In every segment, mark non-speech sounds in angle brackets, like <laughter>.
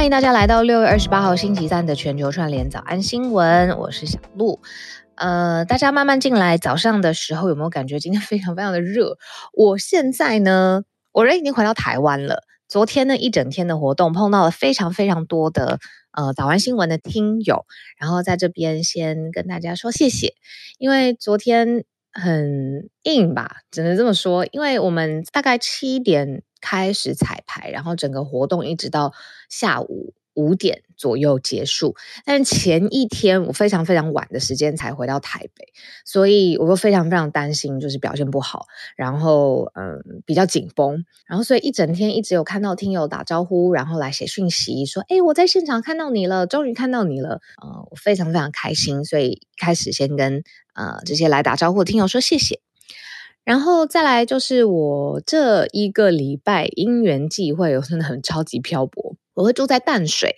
欢迎大家来到六月二十八号星期三的全球串联早安新闻，我是小鹿。呃，大家慢慢进来，早上的时候有没有感觉今天非常非常的热？我现在呢，我人已经回到台湾了。昨天呢一整天的活动，碰到了非常非常多的呃早安新闻的听友，然后在这边先跟大家说谢谢，因为昨天。很硬吧，只能这么说。因为我们大概七点开始彩排，然后整个活动一直到下午五点左右结束。但是前一天我非常非常晚的时间才回到台北，所以我就非常非常担心，就是表现不好，然后嗯比较紧绷，然后所以一整天一直有看到听友打招呼，然后来写讯息说：“诶，我在现场看到你了，终于看到你了。”呃，我非常非常开心，所以开始先跟。呃，这些来打招呼的听友说谢谢，然后再来就是我这一个礼拜因缘际会，我真的很超级漂泊。我会住在淡水，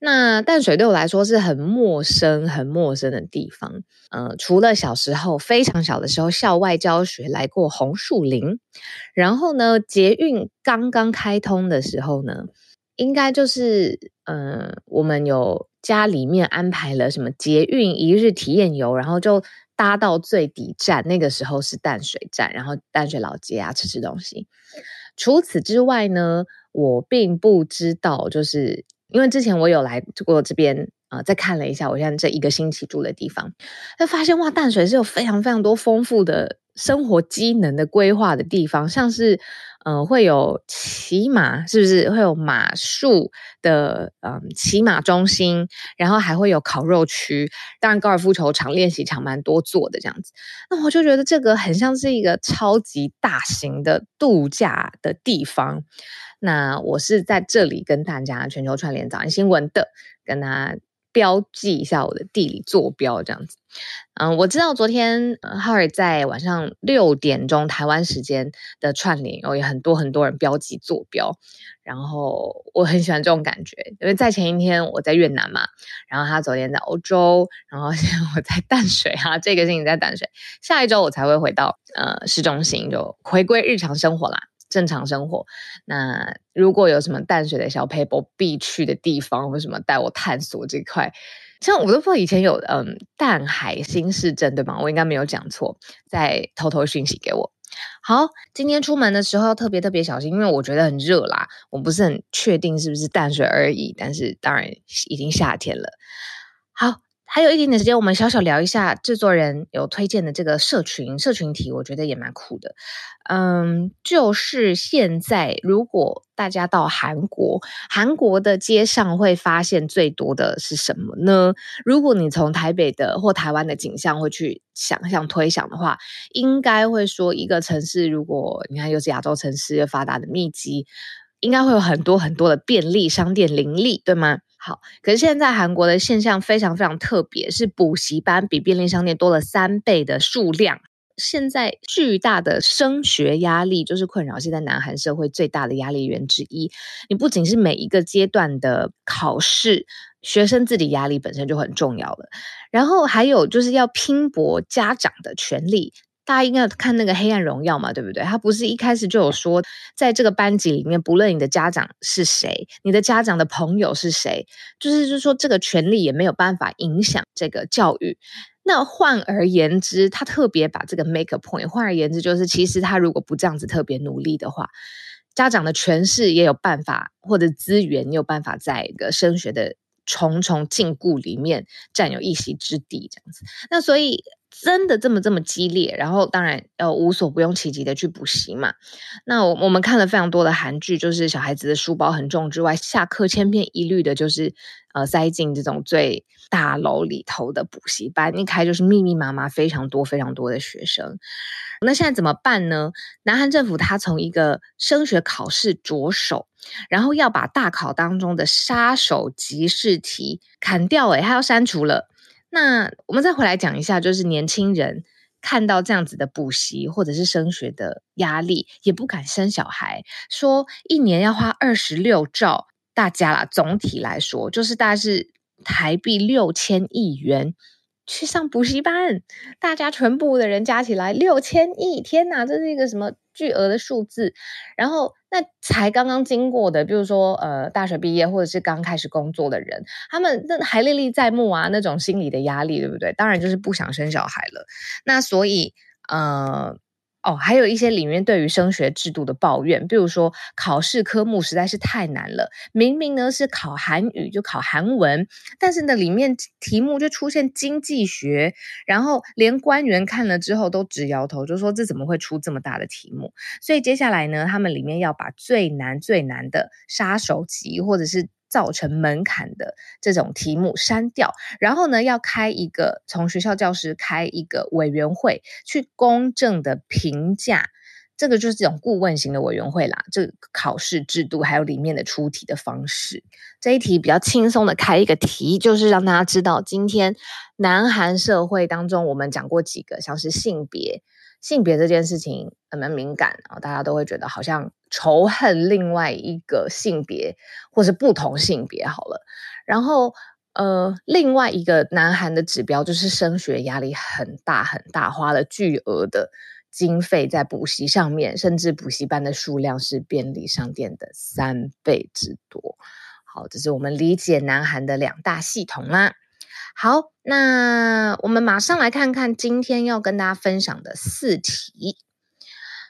那淡水对我来说是很陌生、很陌生的地方。呃，除了小时候非常小的时候校外教学来过红树林，然后呢，捷运刚刚开通的时候呢，应该就是呃，我们有家里面安排了什么捷运一日体验游，然后就。搭到最底站，那个时候是淡水站，然后淡水老街啊，吃吃东西。除此之外呢，我并不知道，就是因为之前我有来过这边啊、再看了一下我现在这一个星期住的地方，就发现哇，淡水是有非常非常多丰富的生活机能的规划的地方，像是。嗯、呃，会有骑马，是不是会有马术的嗯骑马中心，然后还会有烤肉区，当然高尔夫球场、练习场蛮多做的这样子。那我就觉得这个很像是一个超级大型的度假的地方。那我是在这里跟大家全球串联早安新闻的，跟大家。标记一下我的地理坐标，这样子。嗯，我知道昨天哈尔在晚上六点钟台湾时间的串联，然后有很多很多人标记坐标，然后我很喜欢这种感觉，因为在前一天我在越南嘛，然后他昨天在欧洲，然后现在我在淡水哈、啊，这个星期在淡水，下一周我才会回到呃市中心，就回归日常生活啦。正常生活。那如果有什么淡水的小撇步必去的地方，或什么带我探索这块，像我都不知道以前有嗯淡海新市镇对吗？我应该没有讲错，再偷偷讯息给我。好，今天出门的时候要特别特别小心，因为我觉得很热啦。我不是很确定是不是淡水而已，但是当然已经夏天了。好。还有一点点时间，我们小小聊一下制作人有推荐的这个社群社群题，我觉得也蛮酷的。嗯，就是现在，如果大家到韩国，韩国的街上会发现最多的是什么呢？如果你从台北的或台湾的景象会去想象推想的话，应该会说一个城市，如果你看又是亚洲城市又发达的密集，应该会有很多很多的便利商店林立，对吗？好，可是现在韩国的现象非常非常特别，是补习班比便利商店多了三倍的数量。现在巨大的升学压力就是困扰现在南韩社会最大的压力源之一。你不仅是每一个阶段的考试，学生自己压力本身就很重要了，然后还有就是要拼搏家长的权利。大家应该看那个《黑暗荣耀》嘛，对不对？他不是一开始就有说，在这个班级里面，不论你的家长是谁，你的家长的朋友是谁，就是就是说，这个权利也没有办法影响这个教育。那换而言之，他特别把这个 make a point。换而言之，就是其实他如果不这样子特别努力的话，家长的权势也有办法，或者资源也有办法，在一个升学的重重禁锢里面占有一席之地，这样子。那所以。真的这么这么激烈，然后当然要无所不用其极的去补习嘛。那我我们看了非常多的韩剧，就是小孩子的书包很重之外，下课千篇一律的就是呃塞进这种最大楼里头的补习班，一开就是密密麻麻非常多非常多的学生。那现在怎么办呢？南韩政府他从一个升学考试着手，然后要把大考当中的杀手级试题砍掉，诶，他要删除了。那我们再回来讲一下，就是年轻人看到这样子的补习或者是升学的压力，也不敢生小孩，说一年要花二十六兆，大家啦，总体来说就是大概是台币六千亿元去上补习班，大家全部的人加起来六千亿，天哪，这是一个什么巨额的数字。然后那才刚刚经过的，比如说呃大学毕业或者是刚开始工作的人，他们那还历历在目啊，那种心理的压力，对不对？当然就是不想生小孩了。那所以呃。哦，还有一些里面对于升学制度的抱怨，比如说考试科目实在是太难了，明明呢是考韩语就考韩文，但是呢里面题目就出现经济学，然后连官员看了之后都直摇头，就说这怎么会出这么大的题目？所以接下来呢，他们里面要把最难最难的杀手级或者是。造成门槛的这种题目删掉，然后呢，要开一个从学校教师开一个委员会去公正的评价，这个就是这种顾问型的委员会啦。这个考试制度还有里面的出题的方式，这一题比较轻松的开一个题，就是让大家知道，今天南韩社会当中我们讲过几个，像是性别。性别这件事情很蛮敏感啊，大家都会觉得好像仇恨另外一个性别，或是不同性别好了。然后，呃，另外一个南韩的指标就是升学压力很大很大，花了巨额的经费在补习上面，甚至补习班的数量是便利商店的三倍之多。好，这是我们理解南韩的两大系统啦。好，那我们马上来看看今天要跟大家分享的四题。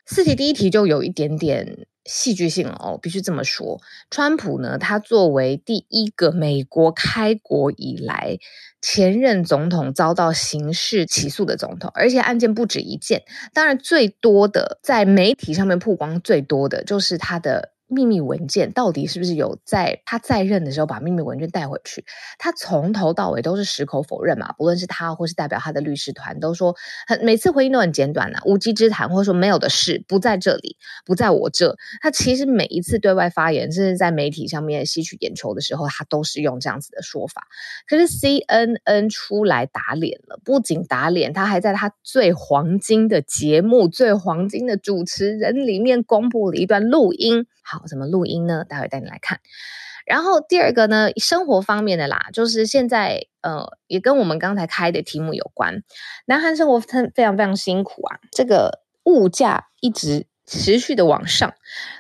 四题第一题就有一点点戏剧性哦，必须这么说。川普呢，他作为第一个美国开国以来前任总统遭到刑事起诉的总统，而且案件不止一件。当然，最多的在媒体上面曝光最多的就是他的。秘密文件到底是不是有在他在任的时候把秘密文件带回去？他从头到尾都是矢口否认嘛，不论是他或是代表他的律师团都说很每次回应都很简短呐、无稽之谈，或者说没有的事，不在这里，不在我这。他其实每一次对外发言，甚至在媒体上面吸取眼球的时候，他都是用这样子的说法。可是 CNN 出来打脸了，不仅打脸，他还在他最黄金的节目、最黄金的主持人里面公布了一段录音。好，怎么录音呢？待会带你来看。然后第二个呢，生活方面的啦，就是现在呃，也跟我们刚才开的题目有关。南韩生活非非常非常辛苦啊，这个物价一直持续的往上，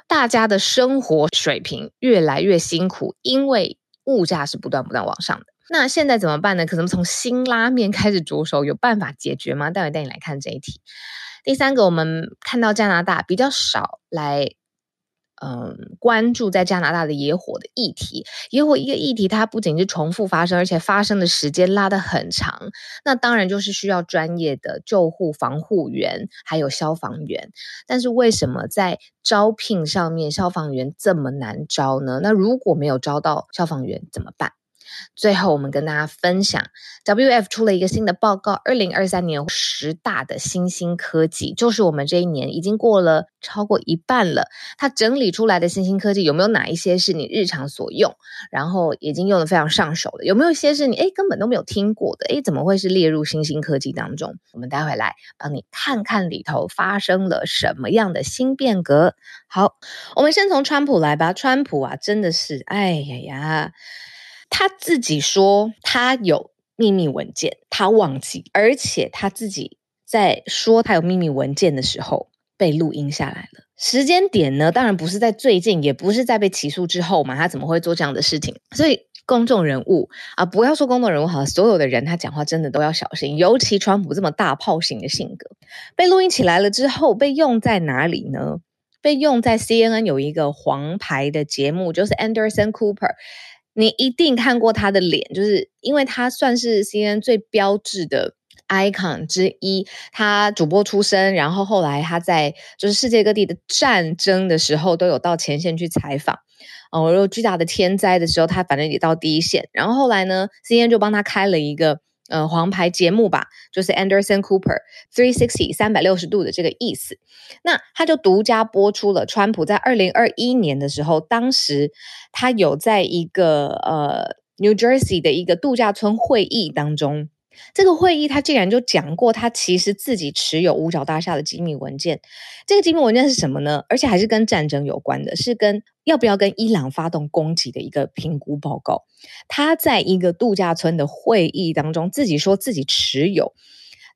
大家的生活水平越来越辛苦，因为物价是不断不断往上的。那现在怎么办呢？可能从辛拉面开始着手，有办法解决吗？待会带你来看这一题。第三个，我们看到加拿大比较少来。嗯，关注在加拿大的野火的议题，野火一个议题，它不仅是重复发生，而且发生的时间拉得很长。那当然就是需要专业的救护防护员，还有消防员。但是为什么在招聘上面，消防员这么难招呢？那如果没有招到消防员怎么办？最后，我们跟大家分享，WF 出了一个新的报告，二零二三年十大的新兴科技，就是我们这一年已经过了超过一半了。它整理出来的新兴科技有没有哪一些是你日常所用，然后已经用得非常上手的？有没有一些是你诶根本都没有听过的？诶怎么会是列入新兴科技当中？我们待会来帮你看看里头发生了什么样的新变革。好，我们先从川普来吧。川普啊，真的是，哎呀呀。他自己说他有秘密文件，他忘记，而且他自己在说他有秘密文件的时候被录音下来了。时间点呢，当然不是在最近，也不是在被起诉之后嘛，他怎么会做这样的事情？所以公众人物啊，不要说公众人物好，所有的人他讲话真的都要小心，尤其川普这么大炮型的性格，被录音起来了之后被用在哪里呢？被用在 CNN 有一个黄牌的节目，就是 Anderson Cooper。你一定看过他的脸，就是因为他算是 CNN 最标志的 icon 之一。他主播出身，然后后来他在就是世界各地的战争的时候都有到前线去采访。哦，有巨大的天灾的时候，他反正也到第一线。然后后来呢，CNN 就帮他开了一个。呃，黄牌节目吧，就是 Anderson Cooper Three Sixty 三百六十度的这个意思。那他就独家播出了川普在二零二一年的时候，当时他有在一个呃 New Jersey 的一个度假村会议当中。这个会议，他竟然就讲过，他其实自己持有五角大厦的机密文件。这个机密文件是什么呢？而且还是跟战争有关的，是跟要不要跟伊朗发动攻击的一个评估报告。他在一个度假村的会议当中，自己说自己持有。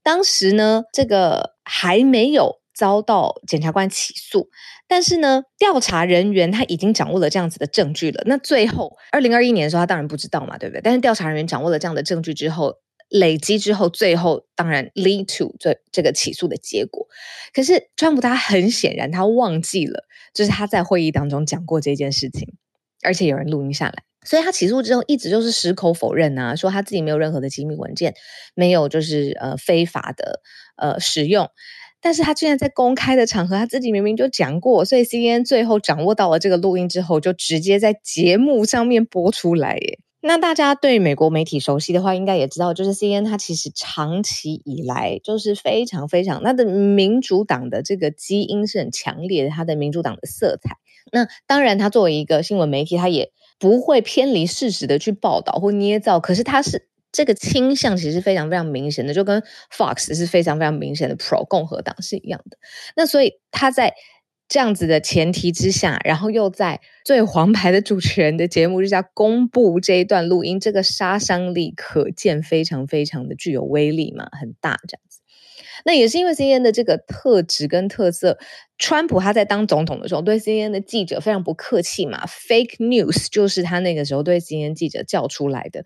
当时呢，这个还没有遭到检察官起诉。但是呢，调查人员他已经掌握了这样子的证据了。那最后，二零二一年的时候，他当然不知道嘛，对不对？但是调查人员掌握了这样的证据之后，累积之后，最后当然 lead to 这这个起诉的结果。可是川普他很显然他忘记了，就是他在会议当中讲过这件事情，而且有人录音下来。所以他起诉之后一直就是矢口否认啊，说他自己没有任何的机密文件，没有就是呃非法的呃使用。但是他居然在公开的场合，他自己明明就讲过，所以 CNN 最后掌握到了这个录音之后，就直接在节目上面播出来耶。那大家对美国媒体熟悉的话，应该也知道，就是 CNN 它其实长期以来就是非常非常，它的民主党的这个基因是很强烈的，它的民主党的色彩。那当然，它作为一个新闻媒体，它也不会偏离事实的去报道或捏造，可是它是这个倾向其实是非常非常明显的，就跟 Fox 是非常非常明显的 Pro 共和党是一样的。那所以他在这样子的前提之下，然后又在最黄牌的主持人的节目之下公布这一段录音，这个杀伤力可见非常非常的具有威力嘛，很大这样子。那也是因为 CNN 的这个特质跟特色，川普他在当总统的时候对 CNN 的记者非常不客气嘛，fake news 就是他那个时候对 CNN 记者叫出来的，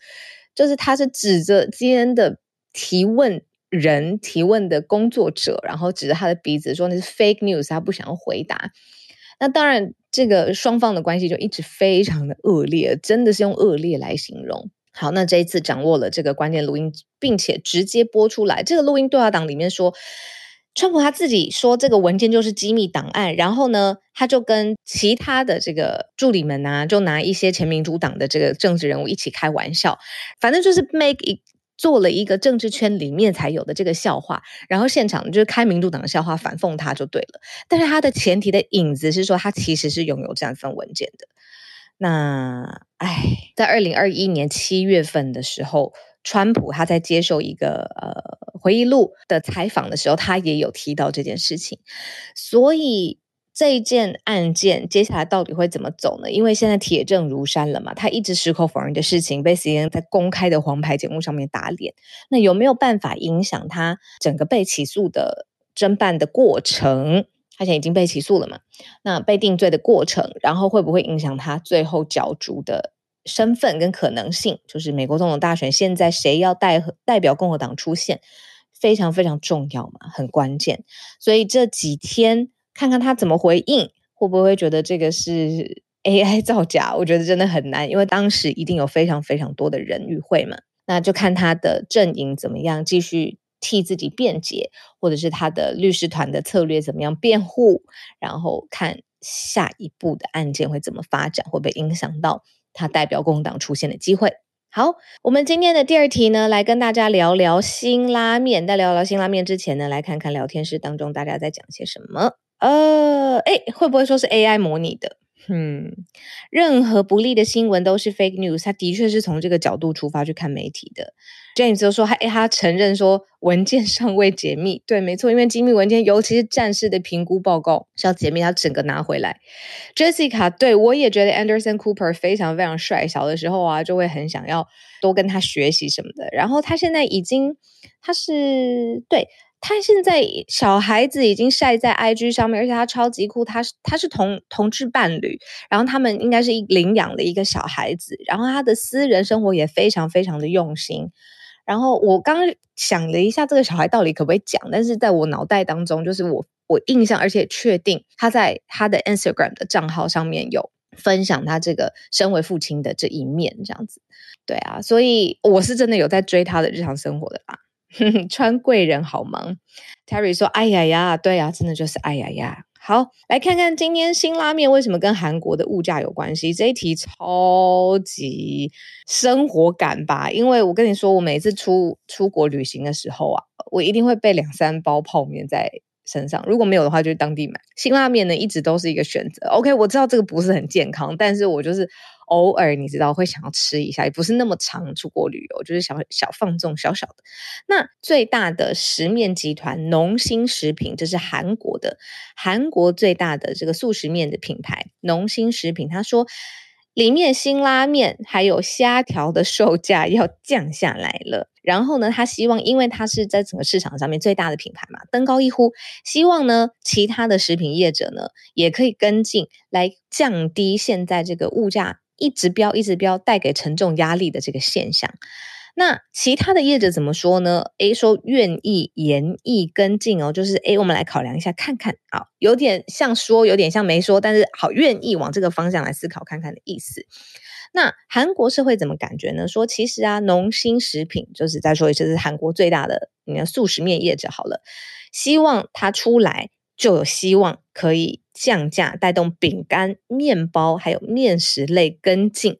就是他是指着 CNN 的提问人提问的工作者，然后指着他的鼻子说那是 fake news，他不想要回答。那当然，这个双方的关系就一直非常的恶劣，真的是用恶劣来形容。好，那这一次掌握了这个关键录音，并且直接播出来。这个录音对话档里面说，川普他自己说这个文件就是机密档案，然后呢，他就跟其他的这个助理们啊，就拿一些前民主党的这个政治人物一起开玩笑，反正就是 make it 做了一个政治圈里面才有的这个笑话，然后现场就是开民主党的笑话反讽他就对了。但是他的前提的影子是说，他其实是拥有这样一份文件的。那，哎，在二零二一年七月份的时候，川普他在接受一个呃回忆录的采访的时候，他也有提到这件事情。所以这一件案件接下来到底会怎么走呢？因为现在铁证如山了嘛，他一直矢口否认的事情被 CNN 在公开的黄牌节目上面打脸。那有没有办法影响他整个被起诉的侦办的过程？他现在已经被起诉了嘛？那被定罪的过程，然后会不会影响他最后角逐的身份跟可能性？就是美国总统大选，现在谁要代代表共和党出现，非常非常重要嘛，很关键。所以这几天看看他怎么回应，会不会觉得这个是 AI 造假？我觉得真的很难，因为当时一定有非常非常多的人与会嘛。那就看他的阵营怎么样，继续。替自己辩解，或者是他的律师团的策略怎么样辩护，然后看下一步的案件会怎么发展，会不会影响到他代表共党出现的机会？好，我们今天的第二题呢，来跟大家聊聊辛拉面。在聊聊辛拉面之前呢，来看看聊天室当中大家在讲些什么。呃，诶，会不会说是 AI 模拟的？嗯，任何不利的新闻都是 fake news。他的确是从这个角度出发去看媒体的。James 就说：“他他承认说文件尚未解密，对，没错，因为机密文件，尤其是战士的评估报告是要解密，他整个拿回来。Jessica，对，我也觉得 Anderson Cooper 非常非常帅，小的时候啊就会很想要多跟他学习什么的。然后他现在已经，他是对。”他现在小孩子已经晒在 IG 上面，而且他超级酷，他是他是同同志伴侣，然后他们应该是一领养的一个小孩子，然后他的私人生活也非常非常的用心。然后我刚想了一下，这个小孩到底可不可以讲？但是在我脑袋当中，就是我我印象，而且确定他在他的 Instagram 的账号上面有分享他这个身为父亲的这一面，这样子。对啊，所以我是真的有在追他的日常生活的啦。<laughs> 川贵人好忙，Terry 说：“哎呀呀，对呀，真的就是哎呀呀。”好，来看看今天辛拉面为什么跟韩国的物价有关系？这一题超级生活感吧？因为我跟你说，我每次出出国旅行的时候啊，我一定会备两三包泡面在身上，如果没有的话，就当地买。辛拉面呢，一直都是一个选择。OK，我知道这个不是很健康，但是我就是。偶尔你知道会想要吃一下，也不是那么常出国旅游，就是小小放纵小小的。那最大的食面集团农心食品，这是韩国的，韩国最大的这个速食面的品牌农心食品，他说里面辛拉面还有虾条的售价要降下来了。然后呢，他希望，因为他是在整个市场上面最大的品牌嘛，登高一呼，希望呢，其他的食品业者呢也可以跟进，来降低现在这个物价一直飙、一直飙带给沉重压力的这个现象。那其他的业者怎么说呢？A 说愿意研议跟进哦，就是 A 我们来考量一下，看看啊，有点像说，有点像没说，但是好愿意往这个方向来思考看看的意思。那韩国社会怎么感觉呢？说其实啊，农心食品就是再说一次，是韩国最大的你看速食面业者好了，希望它出来就有希望可以降价，带动饼干、面包还有面食类跟进。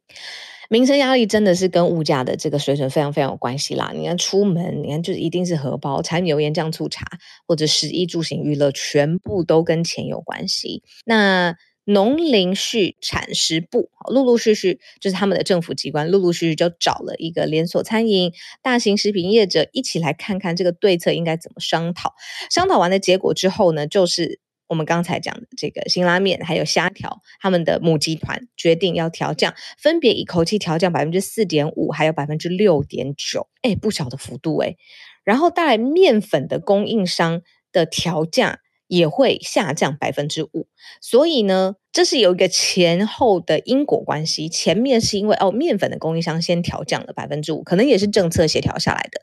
民生压力真的是跟物价的这个水准非常非常有关系啦。你看出门，你看就是一定是荷包、柴米油盐酱醋茶，或者食衣住行娱乐，全部都跟钱有关系。那农林畜产食部陆陆续续就是他们的政府机关，陆陆续续就找了一个连锁餐饮、大型食品业者一起来看看这个对策应该怎么商讨。商讨完的结果之后呢，就是。我们刚才讲的这个辛拉面还有虾条，他们的母集团决定要调降，分别一口气调降百分之四点五，还有百分之六点九，哎，不小的幅度哎。然后带来面粉的供应商的调价。也会下降百分之五，所以呢，这是有一个前后的因果关系。前面是因为哦，面粉的供应商先调降了百分之五，可能也是政策协调下来的，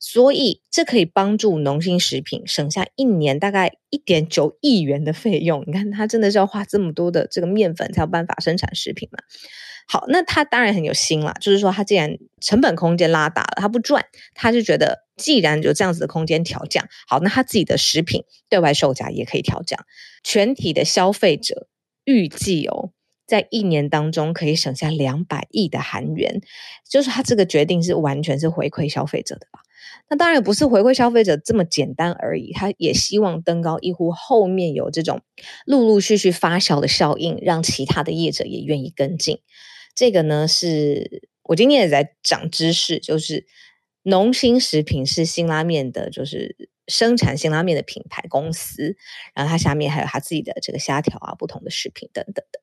所以这可以帮助农心食品省下一年大概一点九亿元的费用。你看，它真的是要花这么多的这个面粉才有办法生产食品嘛？好，那他当然很有心啦，就是说他既然成本空间拉大了，他不赚，他就觉得。既然有这样子的空间调降，好，那他自己的食品对外售价也可以调降。全体的消费者预计哦，在一年当中可以省下两百亿的韩元，就是他这个决定是完全是回馈消费者的吧？那当然不是回馈消费者这么简单而已，他也希望登高一呼，后面有这种陆陆续续发酵的效应，让其他的业者也愿意跟进。这个呢，是我今天也在长知识，就是。农心食品是辛拉面的，就是生产辛拉面的品牌公司，然后它下面还有它自己的这个虾条啊，不同的食品等等的。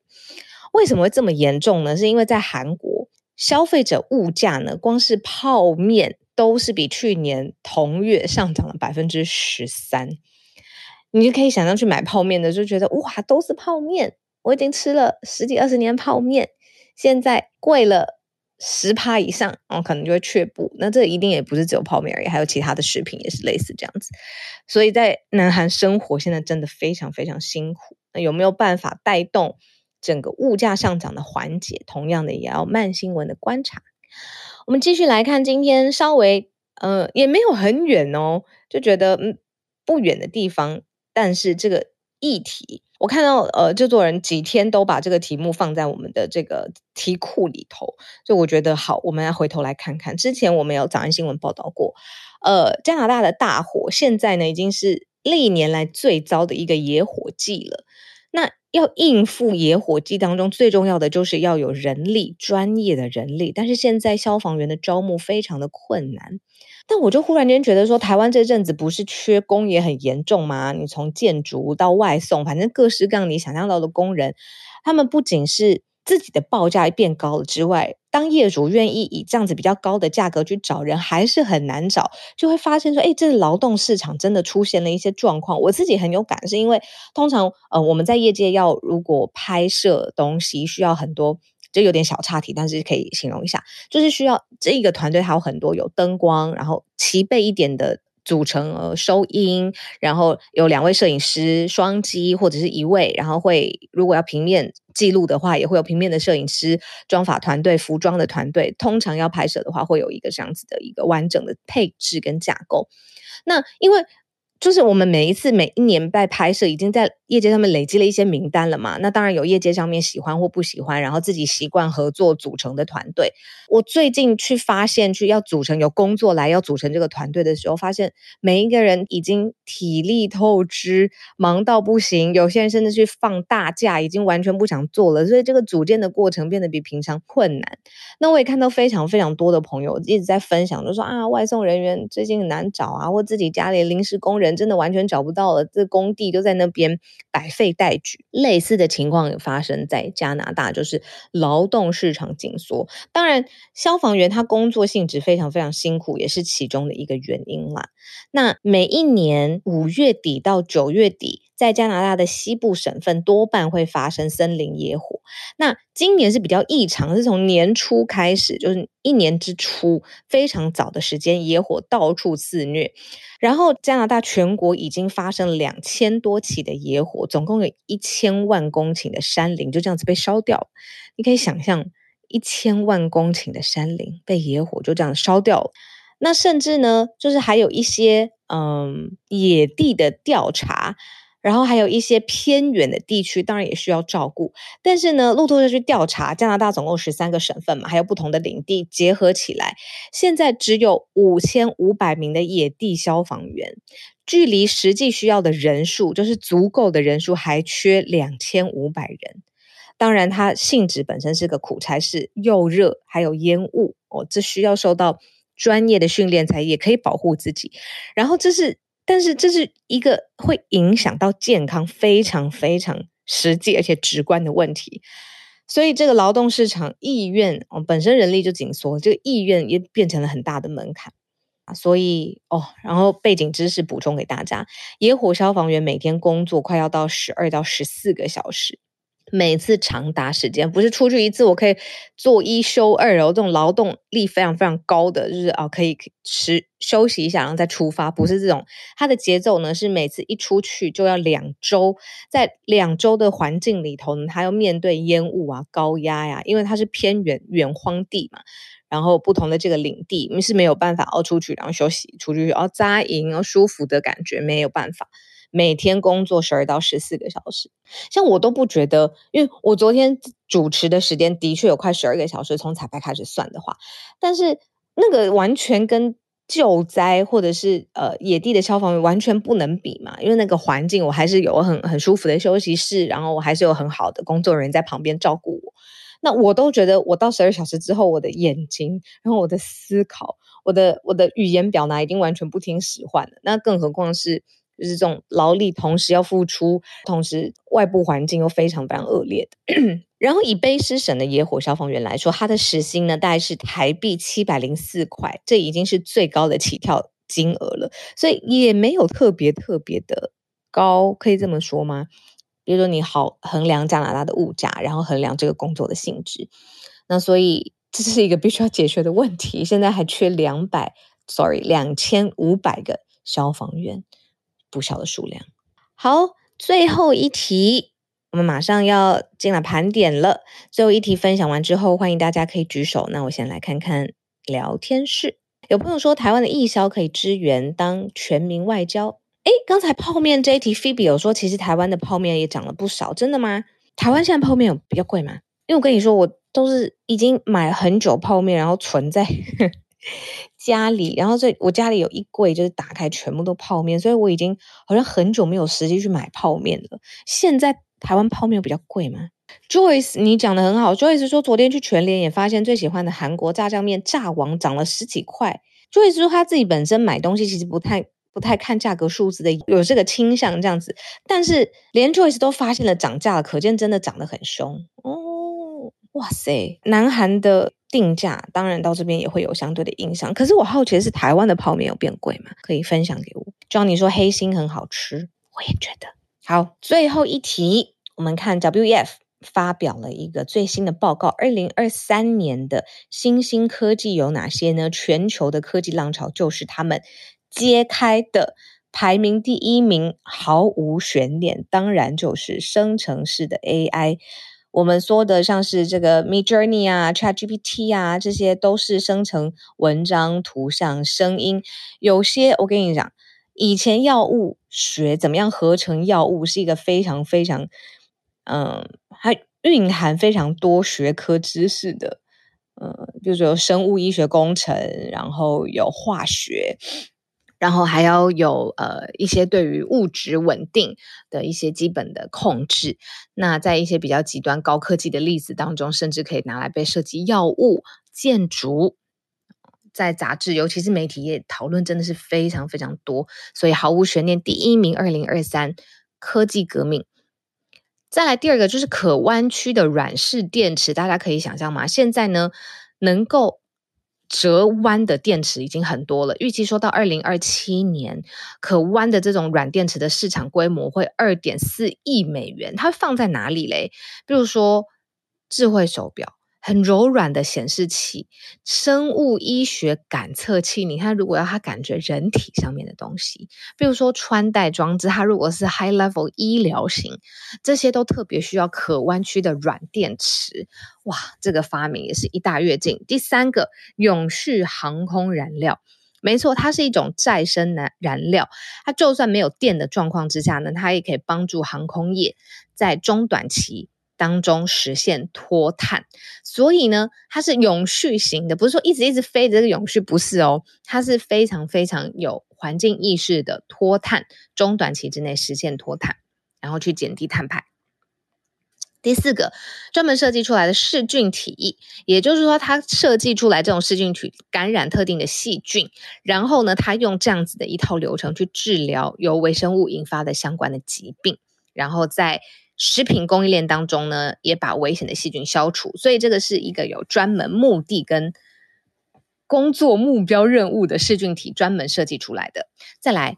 为什么会这么严重呢？是因为在韩国，消费者物价呢，光是泡面都是比去年同月上涨了百分之十三。你就可以想象去买泡面的，就觉得哇，都是泡面，我已经吃了十几二十年泡面，现在贵了。十趴以上，哦，可能就会却步。那这一定也不是只有泡面而已，还有其他的食品也是类似这样子。所以在南韩生活现在真的非常非常辛苦。那有没有办法带动整个物价上涨的缓解？同样的，也要慢新闻的观察。我们继续来看今天稍微，呃，也没有很远哦，就觉得嗯不远的地方，但是这个议题。我看到呃，制作人几天都把这个题目放在我们的这个题库里头，所以我觉得好，我们要回头来看看。之前我们有早安新闻报道过，呃，加拿大的大火现在呢已经是历年来最糟的一个野火季了。那要应付野火季当中最重要的就是要有人力，专业的人力，但是现在消防员的招募非常的困难。但我就忽然间觉得说，台湾这阵子不是缺工也很严重吗？你从建筑到外送，反正各式各样你想象到的工人，他们不仅是自己的报价变高了之外，当业主愿意以这样子比较高的价格去找人，还是很难找，就会发现说，哎，这劳动市场真的出现了一些状况。我自己很有感，是因为通常呃我们在业界要如果拍摄东西需要很多。就有点小岔题，但是可以形容一下，就是需要这一个团队还有很多有灯光，然后齐备一点的组成，呃，收音，然后有两位摄影师双机或者是一位，然后会如果要平面记录的话，也会有平面的摄影师、妆发团队、服装的团队。通常要拍摄的话，会有一个这样子的一个完整的配置跟架构。那因为。就是我们每一次每一年在拍摄，已经在业界上面累积了一些名单了嘛。那当然有业界上面喜欢或不喜欢，然后自己习惯合作组成的团队。我最近去发现，去要组成有工作来要组成这个团队的时候，发现每一个人已经体力透支，忙到不行。有些人甚至去放大假，已经完全不想做了。所以这个组建的过程变得比平常困难。那我也看到非常非常多的朋友一直在分享，就说啊，外送人员最近很难找啊，或自己家里临时工人。真的完全找不到了，这工地都在那边百废待举。类似的情况也发生在加拿大，就是劳动市场紧缩。当然，消防员他工作性质非常非常辛苦，也是其中的一个原因啦。那每一年五月底到九月底，在加拿大的西部省份多半会发生森林野火。那今年是比较异常，是从年初开始，就是一年之初非常早的时间，野火到处肆虐。然后加拿大全国已经发生两千多起的野火，总共有一千万公顷的山林就这样子被烧掉。你可以想象，一千万公顷的山林被野火就这样烧掉了。那甚至呢，就是还有一些嗯野地的调查，然后还有一些偏远的地区，当然也需要照顾。但是呢，路透社去调查，加拿大总共十三个省份嘛，还有不同的领地结合起来，现在只有五千五百名的野地消防员，距离实际需要的人数，就是足够的人数，还缺两千五百人。当然，它性质本身是个苦差事，又热还有烟雾哦，这需要受到。专业的训练才也可以保护自己，然后这是，但是这是一个会影响到健康非常非常实际而且直观的问题，所以这个劳动市场意愿哦，本身人力就紧缩，这个意愿也变成了很大的门槛啊，所以哦，然后背景知识补充给大家，野火消防员每天工作快要到十二到十四个小时。每次长达时间，不是出去一次我可以做一休二哦，这种劳动力非常非常高的，就是啊可以吃休息一下，然后再出发，不是这种。它的节奏呢是每次一出去就要两周，在两周的环境里头呢，它要面对烟雾啊、高压呀，因为它是偏远远荒地嘛，然后不同的这个领地你是没有办法哦出去然后休息，出去哦扎营哦舒服的感觉没有办法。每天工作十二到十四个小时，像我都不觉得，因为我昨天主持的时间的确有快十二个小时，从彩排开始算的话，但是那个完全跟救灾或者是呃野地的消防员完全不能比嘛，因为那个环境我还是有很很舒服的休息室，然后我还是有很好的工作人员在旁边照顾我，那我都觉得我到十二小时之后，我的眼睛，然后我的思考，我的我的语言表达已经完全不听使唤了，那更何况是。就是这种劳力同时要付出，同时外部环境又非常非常恶劣的。<clears throat> 然后以卑诗省的野火消防员来说，他的时薪呢大概是台币七百零四块，这已经是最高的起跳金额了，所以也没有特别特别的高，可以这么说吗？比如说你好衡量加拿大的物价，然后衡量这个工作的性质，那所以这是一个必须要解决的问题。现在还缺两百，sorry，两千五百个消防员。不小的数量。好，最后一题，我们马上要进来盘点了。最后一题分享完之后，欢迎大家可以举手。那我先来看看聊天室，有朋友说台湾的义消可以支援当全民外交。诶，刚才泡面这一题，Phoebe 有说，其实台湾的泡面也涨了不少，真的吗？台湾现在泡面有比较贵吗？因为我跟你说，我都是已经买很久泡面，然后存在。<laughs> 家里，然后这我家里有一柜，就是打开全部都泡面，所以我已经好像很久没有实际去买泡面了。现在台湾泡面比较贵吗？Joyce，你讲的很好。Joyce 说昨天去全联也发现最喜欢的韩国炸酱面炸王涨了十几块。Joyce 说他自己本身买东西其实不太不太看价格数字的，有这个倾向这样子，但是连 Joyce 都发现了涨价了，可见真的涨得很凶哦。哇塞，南韩的。定价当然到这边也会有相对的影响，可是我好奇的是台湾的泡面有变贵吗？可以分享给我。就像你说黑心很好吃，我也觉得。好，最后一题，我们看 WEF 发表了一个最新的报告，二零二三年的新兴科技有哪些呢？全球的科技浪潮就是他们揭开的，排名第一名毫无悬念，当然就是生成式的 AI。我们说的像是这个 Midjourney 啊、ChatGPT 啊，这些都是生成文章、图像、声音。有些我跟你讲，以前药物学怎么样合成药物是一个非常非常，嗯，它蕴含非常多学科知识的，嗯，就是有生物医学工程，然后有化学。然后还要有呃一些对于物质稳定的一些基本的控制。那在一些比较极端高科技的例子当中，甚至可以拿来被设计药物、建筑。在杂志，尤其是媒体业讨论真的是非常非常多，所以毫无悬念，第一名，二零二三科技革命。再来第二个就是可弯曲的软式电池，大家可以想象吗？现在呢，能够折弯的电池已经很多了，预计说到二零二七年，可弯的这种软电池的市场规模会二点四亿美元。它放在哪里嘞？比如说智慧手表。很柔软的显示器，生物医学感测器。你看，如果要它感觉人体上面的东西，比如说穿戴装置，它如果是 high level 医疗型，这些都特别需要可弯曲的软电池。哇，这个发明也是一大跃进。第三个，永续航空燃料，没错，它是一种再生燃燃料。它就算没有电的状况之下呢，它也可以帮助航空业在中短期。当中实现脱碳，所以呢，它是永续型的，不是说一直一直飞的这个永续，不是哦，它是非常非常有环境意识的脱碳，中短期之内实现脱碳，然后去减低碳排。第四个，专门设计出来的噬菌体，也就是说，它设计出来这种噬菌体感染特定的细菌，然后呢，它用这样子的一套流程去治疗由微生物引发的相关的疾病，然后在。食品供应链当中呢，也把危险的细菌消除，所以这个是一个有专门目的跟工作目标任务的噬菌体专门设计出来的。再来，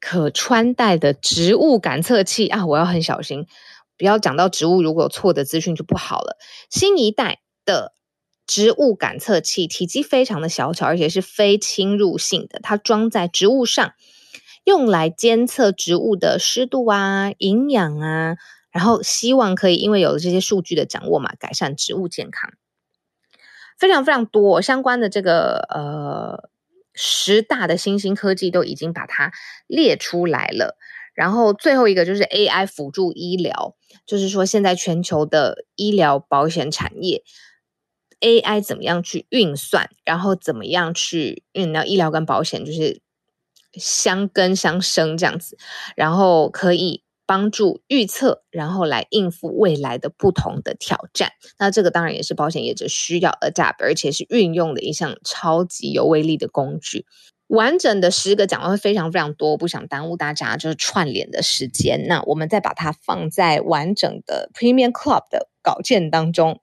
可穿戴的植物感测器啊，我要很小心，不要讲到植物如果有错的资讯就不好了。新一代的植物感测器体积非常的小巧，而且是非侵入性的，它装在植物上。用来监测植物的湿度啊、营养啊，然后希望可以因为有了这些数据的掌握嘛，改善植物健康。非常非常多相关的这个呃十大的新兴科技都已经把它列出来了。然后最后一个就是 AI 辅助医疗，就是说现在全球的医疗保险产业 AI 怎么样去运算，然后怎么样去运到医疗跟保险就是。相根相生这样子，然后可以帮助预测，然后来应付未来的不同的挑战。那这个当然也是保险业者需要 adapt，而且是运用的一项超级有威力的工具。完整的十个讲的会非常非常多，不想耽误大家就是串联的时间。那我们再把它放在完整的 Premium Club 的稿件当中。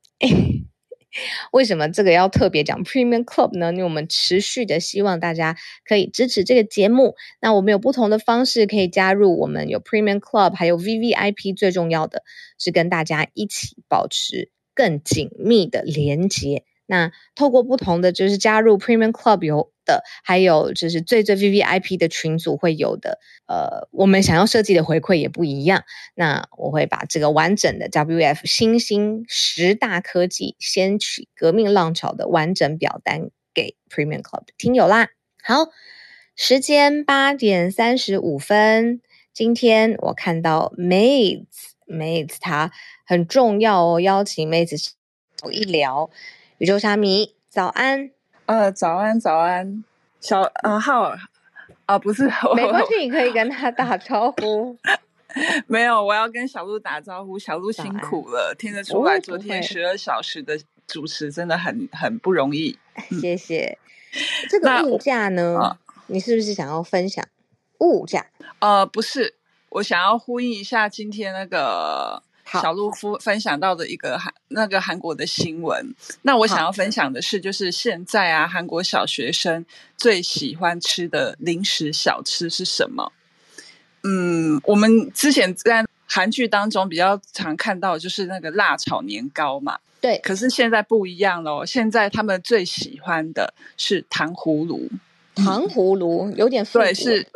<laughs> 为什么这个要特别讲 Premium Club 呢？因为我们持续的希望大家可以支持这个节目。那我们有不同的方式可以加入，我们有 Premium Club，还有 VVIP。最重要的是跟大家一起保持更紧密的连接。那透过不同的就是加入 Premium Club 有的，还有就是最最 VVIP 的群组会有的，呃，我们想要设计的回馈也不一样。那我会把这个完整的 WF 新兴十大科技掀起革命浪潮的完整表单给 Premium Club 听友啦。好，时间八点三十五分，今天我看到妹子妹子她很重要哦，邀请妹子一聊。宇宙虾米，早安。呃，早安，早安，小呃浩尔啊，不是，没关系，你可以跟他打招呼。没有，我要跟小鹿打招呼。小鹿辛苦了，听得出来，昨天十二小时的主持真的很很不容易。<laughs> 谢谢。这个物价呢，呃，你是不是想要分享物价？呃，不是，我想要呼应一下今天那个。小鹿夫分享到的一个韩那个韩国的新闻，那我想要分享的是，就是现在啊，韩国小学生最喜欢吃的零食小吃是什么？嗯，我们之前在韩剧当中比较常看到就是那个辣炒年糕嘛，对。可是现在不一样喽，现在他们最喜欢的是糖葫芦，糖葫芦有点对是。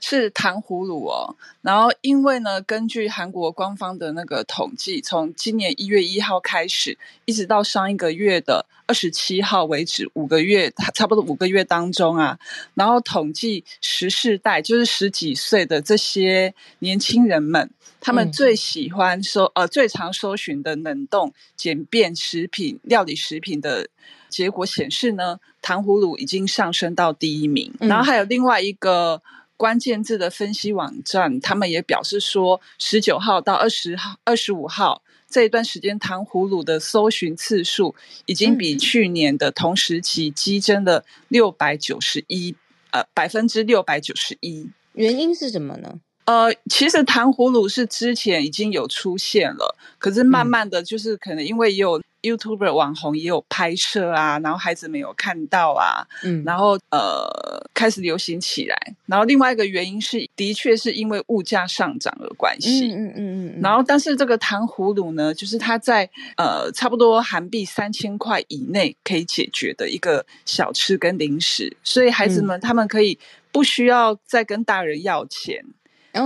是糖葫芦哦，然后因为呢，根据韩国官方的那个统计，从今年一月一号开始，一直到上一个月的二十七号为止，五个月，差不多五个月当中啊，然后统计十世代，就是十几岁的这些年轻人们，他们最喜欢搜、嗯、呃最常搜寻的冷冻简便食品、料理食品的结果显示呢，糖葫芦已经上升到第一名，嗯、然后还有另外一个。关键字的分析网站，他们也表示说，十九号到二十号、二十五号这一段时间糖葫芦的搜寻次数已经比去年的同时期激增了六百九十一，呃，百分之六百九十一。原因是什么呢？呃，其实糖葫芦是之前已经有出现了，可是慢慢的就是可能因为也有 YouTuber 网红也有拍摄啊，然后孩子们有看到啊，嗯，然后呃开始流行起来。然后另外一个原因是，的确是因为物价上涨的关系，嗯嗯嗯嗯。然后但是这个糖葫芦呢，就是它在呃差不多韩币三千块以内可以解决的一个小吃跟零食，所以孩子们他们可以不需要再跟大人要钱。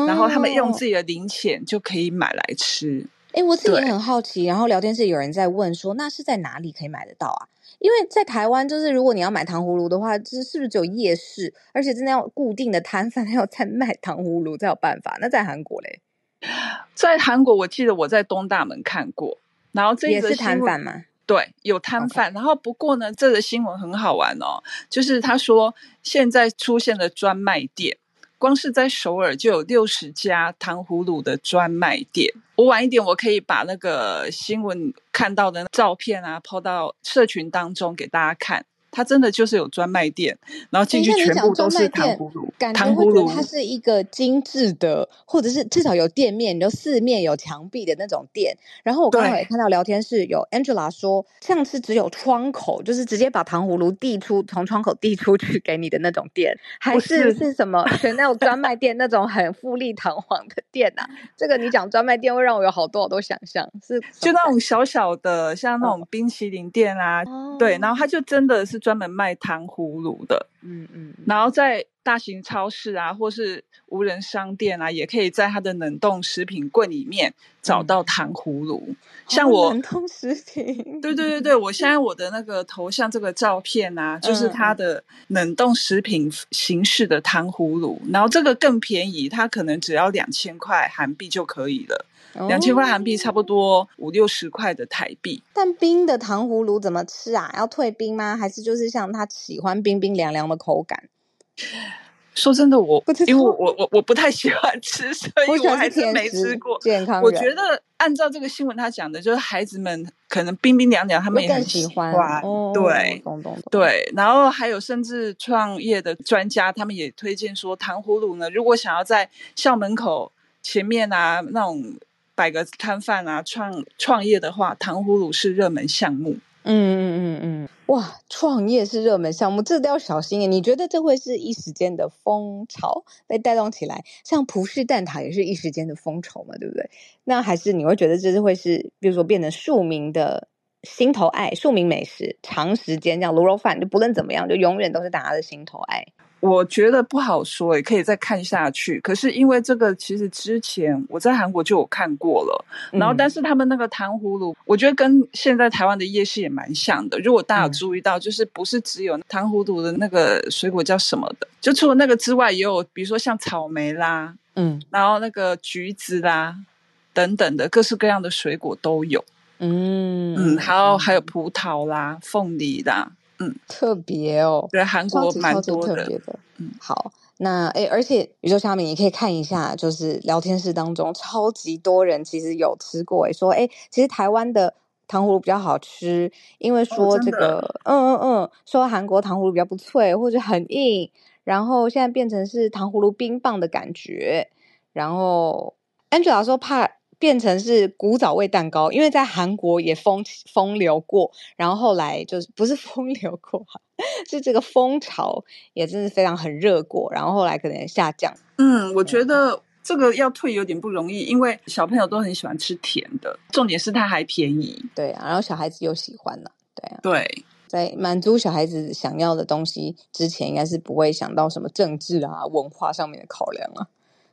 然后他们用自己的零钱就可以买来吃。哎、欸，我自己也很好奇。然后聊天室有人在问说，那是在哪里可以买得到啊？因为在台湾，就是如果你要买糖葫芦的话，就是是不是只有夜市？而且真的要固定的摊贩 <laughs> 要在卖糖葫芦才有办法。那在韩国嘞？在韩国，我记得我在东大门看过，然后这个也是摊贩吗？对，有摊贩。然后不过呢，这个新闻很好玩哦，就是他说现在出现了专卖店。光是在首尔就有六十家糖葫芦的专卖店。我晚一点，我可以把那个新闻看到的照片啊，抛到社群当中给大家看。它真的就是有专卖店，然后进去全部都是糖葫芦。糖葫芦它是一个精致的，或者是至少有店面，就四面有墙壁的那种店。然后我刚才也看到聊天室有 Angela 说，上次只有窗口，就是直接把糖葫芦递出，从窗口递出去给你的那种店，还是是什么那种专卖店那种很富丽堂皇的店啊？这个你讲专卖店会让我有好多好多想象，是就那种小小的，像那种冰淇淋店啊，哦、对，然后它就真的是。专门卖糖葫芦的，嗯嗯，然后在大型超市啊，或是无人商店啊，也可以在它的冷冻食品柜里面找到糖葫芦。嗯、像我冷冻食品，对对对对，我现在我的那个头像这个照片啊，就是它的冷冻食品形式的糖葫芦，然后这个更便宜，它可能只要两千块韩币就可以了。两千块韩币差不多五六十块的台币。但冰的糖葫芦怎么吃啊？要退冰吗？还是就是像他喜欢冰冰凉凉的口感？说真的，我因为我我我不太喜欢吃，<laughs> 所以我还是没吃过。健康，我觉得按照这个新闻他讲的，就是孩子们可能冰冰凉凉，他们也很喜欢。哦、对，懂懂懂。对，然后还有甚至创业的专家，他们也推荐说，糖葫芦呢，如果想要在校门口前面啊那种。摆个摊贩啊，创创业的话，糖葫芦是热门项目。嗯嗯嗯嗯，哇，创业是热门项目，这都要小心耶。你觉得这会是一时间的风潮被带动起来？像葡式蛋挞也是一时间的风潮嘛，对不对？那还是你会觉得这是会是，比如说变成庶民的心头爱，庶民美食，长时间这样卤肉饭，就不论怎么样，就永远都是大家的心头爱。我觉得不好说，也可以再看下去。可是因为这个，其实之前我在韩国就有看过了。然后，但是他们那个糖葫芦，我觉得跟现在台湾的夜市也蛮像的。如果大家有注意到，就是不是只有糖葫芦的那个水果叫什么的，就除了那个之外，也有比如说像草莓啦，嗯，然后那个橘子啦等等的各式各样的水果都有。嗯嗯，还有还有葡萄啦、凤梨啦。嗯，特别哦，对，韩国蛮多的，特别的。嗯，好，那诶，而且宇宙虾米，你可以看一下，就是聊天室当中超级多人其实有吃过，诶，说诶，其实台湾的糖葫芦比较好吃，因为说这个，哦、嗯嗯嗯，说韩国糖葫芦比较不脆或者很硬，然后现在变成是糖葫芦冰棒的感觉，然后 Angela 说怕。变成是古早味蛋糕，因为在韩国也风风流过，然后后来就是不是 <laughs> 风流过，是这个风潮也真是非常很热过，然后后来可能下降。嗯，我觉得这个要退有点不容易，因为小朋友都很喜欢吃甜的，重点是它还便宜。对啊，然后小孩子又喜欢呢。对啊，对，在满足小孩子想要的东西之前，应该是不会想到什么政治啊、文化上面的考量啊。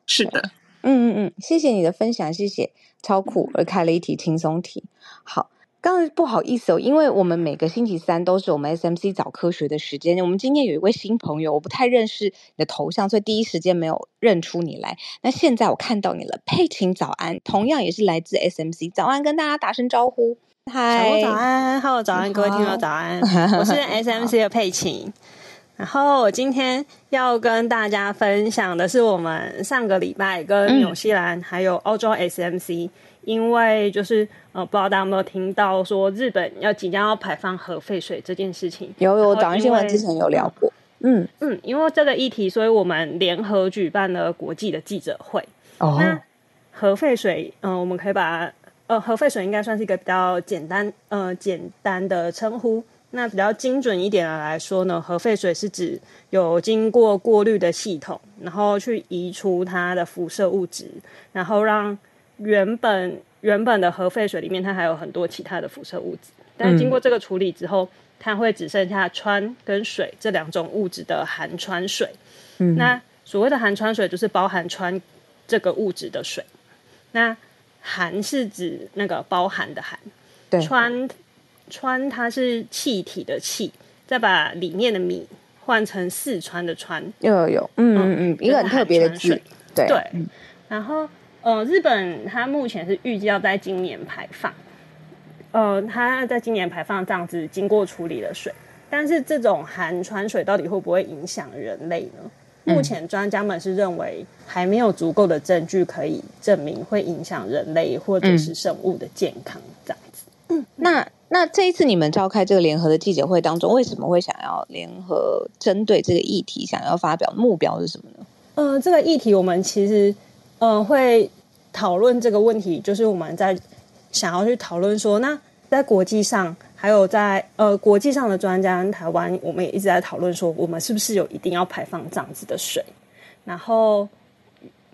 是的。嗯嗯嗯，谢谢你的分享，谢谢，超酷！而开了一题轻松题。好，刚才不好意思哦，因为我们每个星期三都是我们 SMC 早科学的时间。我们今天有一位新朋友，我不太认识你的头像，所以第一时间没有认出你来。那现在我看到你了，佩琴早安，同样也是来自 SMC，早安，跟大家打声招呼。嗨，早安，Hello，早安，各位听众早安，我是 <laughs> SMC 的佩琴。然后我今天要跟大家分享的是，我们上个礼拜跟纽西兰还有欧洲 SMC，、嗯、因为就是呃，不知道大家有没有听到说日本要即将要排放核废水这件事情？有有，早上新闻之前有聊过。嗯嗯，因为这个议题，所以我们联合举办了国际的记者会。哦，那核废水，嗯、呃，我们可以把呃核废水应该算是一个比较简单呃简单的称呼。那比较精准一点的来说呢，核废水是指有经过过滤的系统，然后去移除它的辐射物质，然后让原本原本的核废水里面它还有很多其他的辐射物质，但是经过这个处理之后，它会只剩下氚跟水这两种物质的含氚水。嗯，那所谓的含氚水就是包含氚这个物质的水。那含是指那个包含的含，对，氚。氚它是气体的气，再把里面的米换成四川的川，有有有，嗯嗯嗯，一个很特别的字，对对。然后呃，日本它目前是预计要在今年排放，呃，它在今年排放这样子经过处理的水，但是这种含川水到底会不会影响人类呢？嗯、目前专家们是认为还没有足够的证据可以证明会影响人类或者是生物的健康，这样子。嗯，那。那这一次你们召开这个联合的记者会当中，为什么会想要联合针对这个议题想要发表？目标是什么呢？嗯、呃，这个议题我们其实嗯、呃、会讨论这个问题，就是我们在想要去讨论说，那在国际上还有在呃国际上的专家，台湾我们也一直在讨论说，我们是不是有一定要排放这样子的水？然后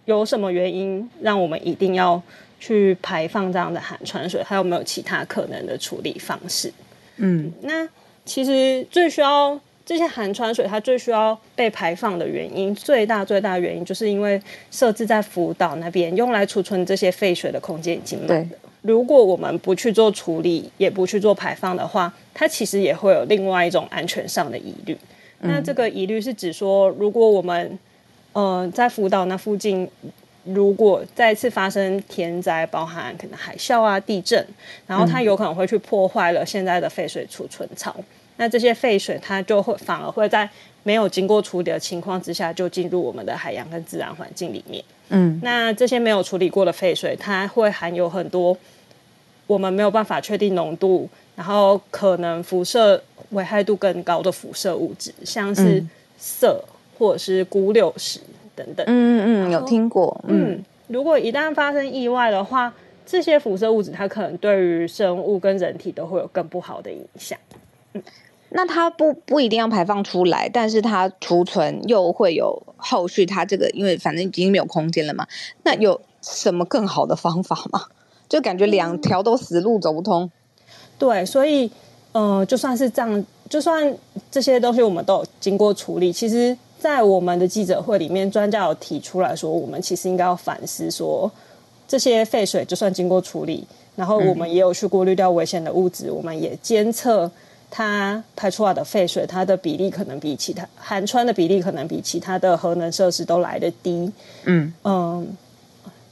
有什么原因让我们一定要？去排放这样的含氚水，还有没有其他可能的处理方式？嗯，那其实最需要这些含氚水，它最需要被排放的原因，最大最大的原因，就是因为设置在福岛那边用来储存这些废水的空间已经满了。如果我们不去做处理，也不去做排放的话，它其实也会有另外一种安全上的疑虑。嗯。那这个疑虑是指说，如果我们呃在福岛那附近。如果再次发生天灾，包含可能海啸啊、地震，然后它有可能会去破坏了现在的废水储存槽，嗯、那这些废水它就会反而会在没有经过处理的情况之下就进入我们的海洋跟自然环境里面。嗯，那这些没有处理过的废水，它会含有很多我们没有办法确定浓度，然后可能辐射危害度更高的辐射物质，像是铯或者是钴六十。等等，嗯嗯嗯，有听过，嗯，嗯，如果一旦发生意外的话，这些辐射物质它可能对于生物跟人体都会有更不好的影响。嗯，那它不不一定要排放出来，但是它储存又会有后续，它这个因为反正已经没有空间了嘛，那有什么更好的方法吗？<laughs> 就感觉两条都死路走不通。嗯，对，所以，呃，就算是这样，就算这些东西我们都有经过处理，其实。在我们的记者会里面，专家有提出来说，我们其实应该要反思说，这些废水就算经过处理，然后我们也有去过滤掉危险的物质，我们也监测它排出来的废水，它的比例可能比其他含氚的比例可能比其他的核能设施都来得低。嗯嗯，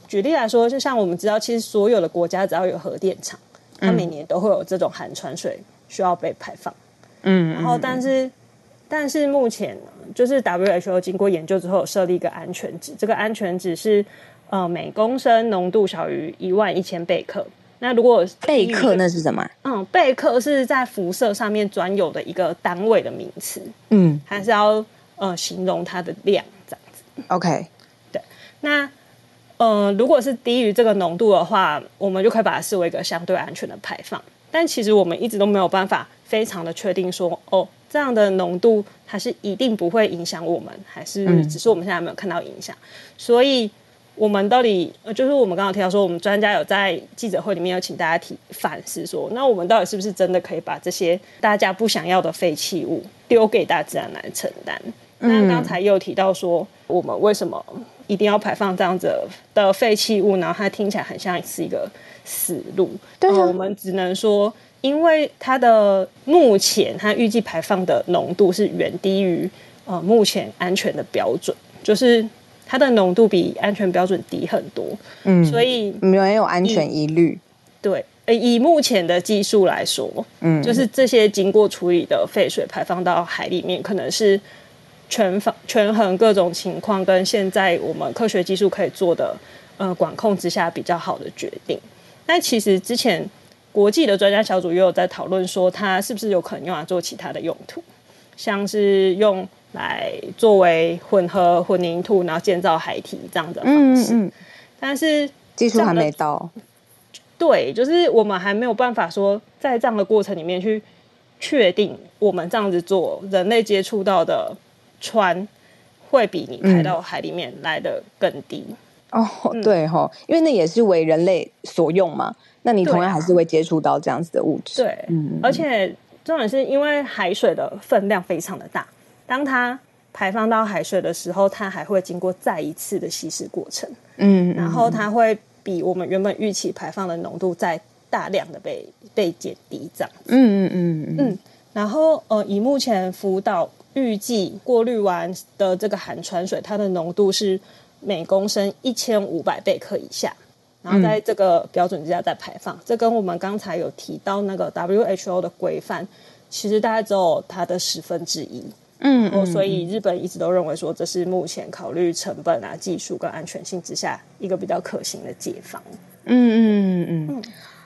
举例来说，就像我们知道，其实所有的国家只要有核电厂，它每年都会有这种含氚水需要被排放。嗯，然后但是。但是目前呢，就是 WHO 经过研究之后设立一个安全值，这个安全值是呃每公升浓度小于一万一千贝克。那如果贝克那是什么？嗯，贝克是在辐射上面专有的一个单位的名词。嗯，还是要呃形容它的量这样子。OK，对。那呃如果是低于这个浓度的话，我们就可以把它视为一个相对安全的排放。但其实我们一直都没有办法非常的确定说哦。这样的浓度，它是一定不会影响我们，还是只是我们现在没有看到影响？嗯、所以，我们到底就是我们刚刚提到说，我们专家有在记者会里面有请大家提反思说，那我们到底是不是真的可以把这些大家不想要的废弃物丢给大自然来承担？嗯、那刚才又提到说，我们为什么一定要排放这样子的废弃物？然后它听起来很像是一个死路。对、啊，我们只能说。因为它的目前它预计排放的浓度是远低于呃目前安全的标准，就是它的浓度比安全标准低很多，嗯，所以没有安全疑虑。对，以目前的技术来说，嗯，就是这些经过处理的废水排放到海里面，可能是权方权衡各种情况跟现在我们科学技术可以做的呃管控之下比较好的决定。那其实之前国际的专家小组也有在讨论说，它是不是有可能用来做其他的用途，像是用来作为混合混凝土，然后建造海堤这样的方式。嗯嗯。但是技术还没到。对，就是我们还没有办法说在这样的过程里面去确定我们这样子做，人类接触到的船会比你排到海里面来的更低。哦，对哈，因为那也是为人类所用嘛。那你同样还是会接触到这样子的物质，对，嗯，而且重点是因为海水的分量非常的大，当它排放到海水的时候，它还会经过再一次的稀释过程，嗯，然后它会比我们原本预期排放的浓度再大量的被被减低，这样，嗯嗯嗯嗯，然后呃，以目前福岛预计过滤完的这个含氚水，它的浓度是每公升一千五百贝克以下。然后在这个标准之下再排放，嗯、这跟我们刚才有提到那个 WHO 的规范，其实大概只有它的十分之一。嗯，嗯，所以日本一直都认为说，这是目前考虑成本啊、技术跟安全性之下一个比较可行的解方。嗯嗯嗯嗯。嗯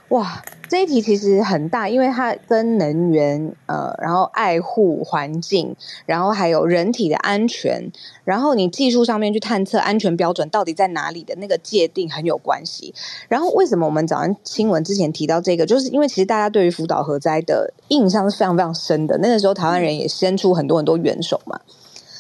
哇，这一题其实很大，因为它跟能源，呃，然后爱护环境，然后还有人体的安全，然后你技术上面去探测安全标准到底在哪里的那个界定很有关系。然后为什么我们早上新闻之前提到这个，就是因为其实大家对于福岛核灾的印象是非常非常深的。那个时候台湾人也伸出很多很多援手嘛。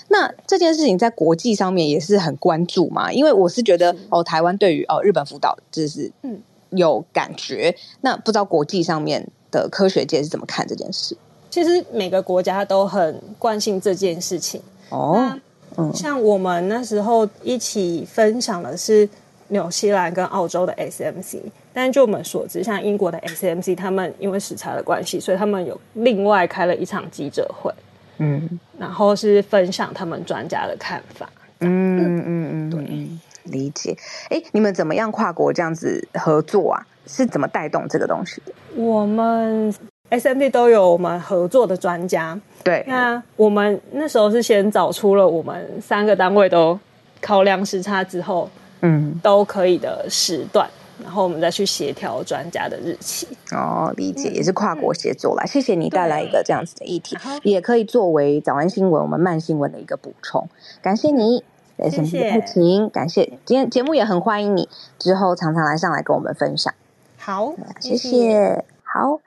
那这件事情在国际上面也是很关注嘛，因为我是觉得哦，台湾对于哦日本福岛就是嗯。有感觉，那不知道国际上面的科学界是怎么看这件事？其实每个国家都很关心这件事情哦。嗯，像我们那时候一起分享的是纽西兰跟澳洲的 SMC，但就我们所知，像英国的 SMC，他们因为时差的关系，所以他们有另外开了一场记者会，嗯，然后是分享他们专家的看法。嗯嗯嗯，对。理解，哎，你们怎么样跨国这样子合作啊？是怎么带动这个东西的？我们 SMD 都有我们合作的专家，对。那我们那时候是先找出了我们三个单位都考量时差之后，嗯，都可以的时段，然后我们再去协调专家的日期。哦，理解，也是跨国协作啦。嗯、谢谢你带来一个这样子的议题，也可以作为早安新闻我们慢新闻的一个补充。感谢你。谢谢，请感谢今天节目也很欢迎你之后常常来上来跟我们分享。好，谢谢。好，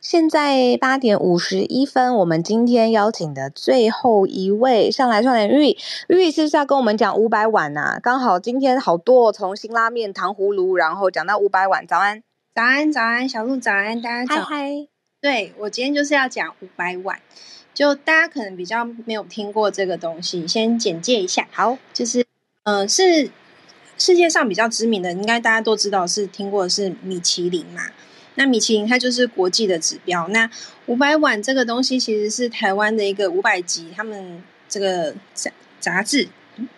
现在八点五十一分，我们今天邀请的最后一位上来串联玉玉是不是要跟我们讲五百碗啊？刚好今天好多从辛拉面、糖葫芦，然后讲到五百碗。早安，早安，早安，小鹿早安，大家早。嗨嗨，对，我今天就是要讲五百碗。就大家可能比较没有听过这个东西，先简介一下。好，就是呃，是世界上比较知名的，应该大家都知道是听过的是米其林嘛。那米其林它就是国际的指标。那五百碗这个东西其实是台湾的一个五百集，他们这个杂杂志，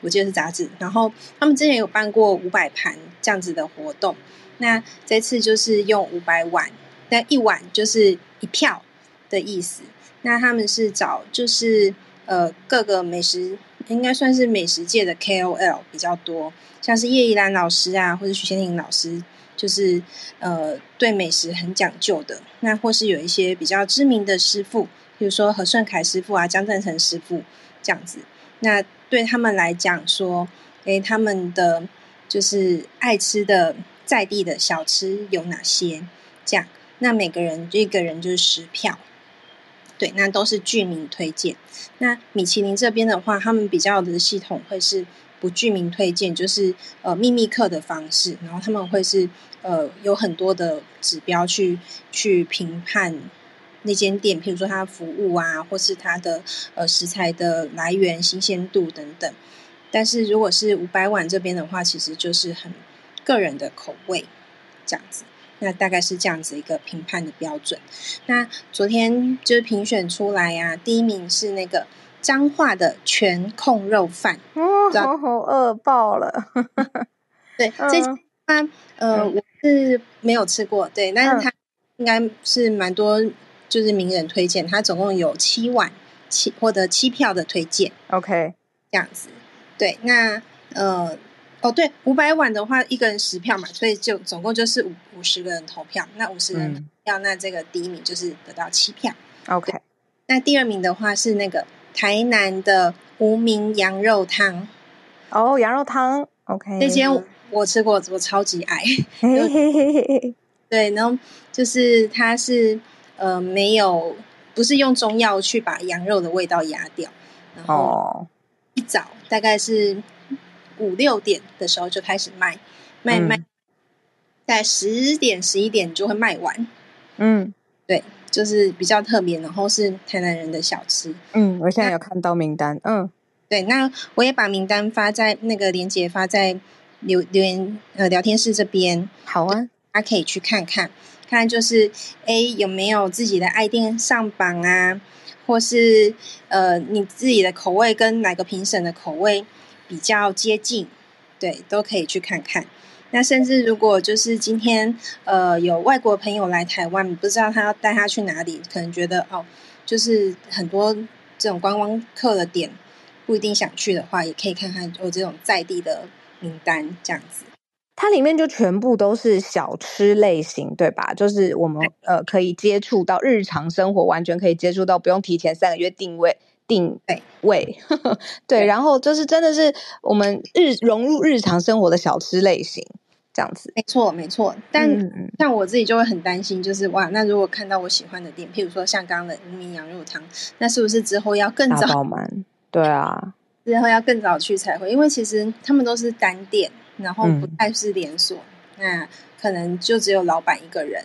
我记得是杂志。然后他们之前有办过五百盘这样子的活动。那这次就是用五百碗，那一碗就是一票的意思。那他们是找就是呃各个美食应该算是美食界的 KOL 比较多，像是叶一兰老师啊，或者许仙玲老师，就是呃对美食很讲究的。那或是有一些比较知名的师傅，比如说何顺凯师傅啊、江振成师傅这样子。那对他们来讲说，诶，他们的就是爱吃的在地的小吃有哪些？这样，那每个人一个人就是十票。对，那都是具名推荐。那米其林这边的话，他们比较的系统会是不具名推荐，就是呃秘密客的方式。然后他们会是呃有很多的指标去去评判那间店，譬如说它服务啊，或是它的呃食材的来源、新鲜度等等。但是如果是五百碗这边的话，其实就是很个人的口味这样子。那大概是这样子一个评判的标准。那昨天就是评选出来呀、啊，第一名是那个彰化的全控肉饭，哦，好好饿爆了。对，<laughs> 这家呃，嗯、我是没有吃过，对，但是它应该是蛮多，就是名人推荐。它总共有七碗七获得七票的推荐。OK，这样子。对，那呃，哦对，五百碗的话，一个人十票嘛，所以就总共就是五五十个人投票。那五十人投票，嗯、那这个第一名就是得到七票。OK，那第二名的话是那个台南的无名羊肉汤。哦，羊肉汤。OK，那间我吃过，我超级爱。<laughs> 对，然后就是它是呃没有，不是用中药去把羊肉的味道压掉，然后一早大概是五六点的时候就开始卖，卖卖，在十点十一点就会卖完。嗯，对，就是比较特别，然后是台南人的小吃。嗯，我现在有看到名单。嗯。对，那我也把名单发在那个链接发在留留言呃聊天室这边。好啊，大家可以去看看，看就是诶有没有自己的爱店上榜啊，或是呃你自己的口味跟哪个评审的口味比较接近，对，都可以去看看。那甚至如果就是今天呃有外国朋友来台湾，不知道他要带他去哪里，可能觉得哦，就是很多这种观光客的点。不一定想去的话，也可以看看我这种在地的名单这样子。它里面就全部都是小吃类型，对吧？就是我们呃可以接触到日常生活，完全可以接触到，不用提前三个月定位定位。<laughs> 对，对，然后就是真的是我们日融入日常生活的小吃类型这样子。没错，没错。但像我自己就会很担心，就是哇，那如果看到我喜欢的店，譬如说像刚刚的无名羊肉汤，那是不是之后要更早？对啊，<laughs> 之后要更早去才会，因为其实他们都是单店，然后不太是连锁，嗯、那可能就只有老板一个人。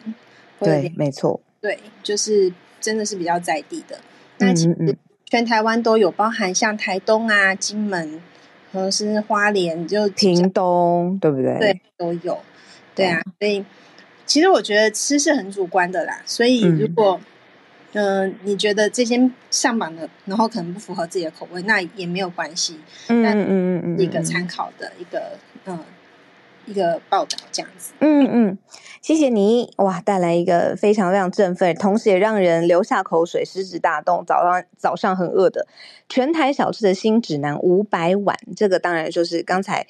对，没错。对，就是真的是比较在地的。那其实全台湾都有，包含像台东啊、金门，或者是花莲，就屏东，对不对？对，都有。对啊，所以其实我觉得吃是很主观的啦。所以如果、嗯你觉得这些上榜的，然后可能不符合自己的口味，那也没有关系。嗯嗯嗯嗯，一个参考的一个嗯一个报道这样子。嗯嗯，谢谢你哇，带来一个非常非常振奋，同时也让人流下口水、食指大动。早上早上很饿的全台小吃的新指南五百碗，这个当然就是刚才。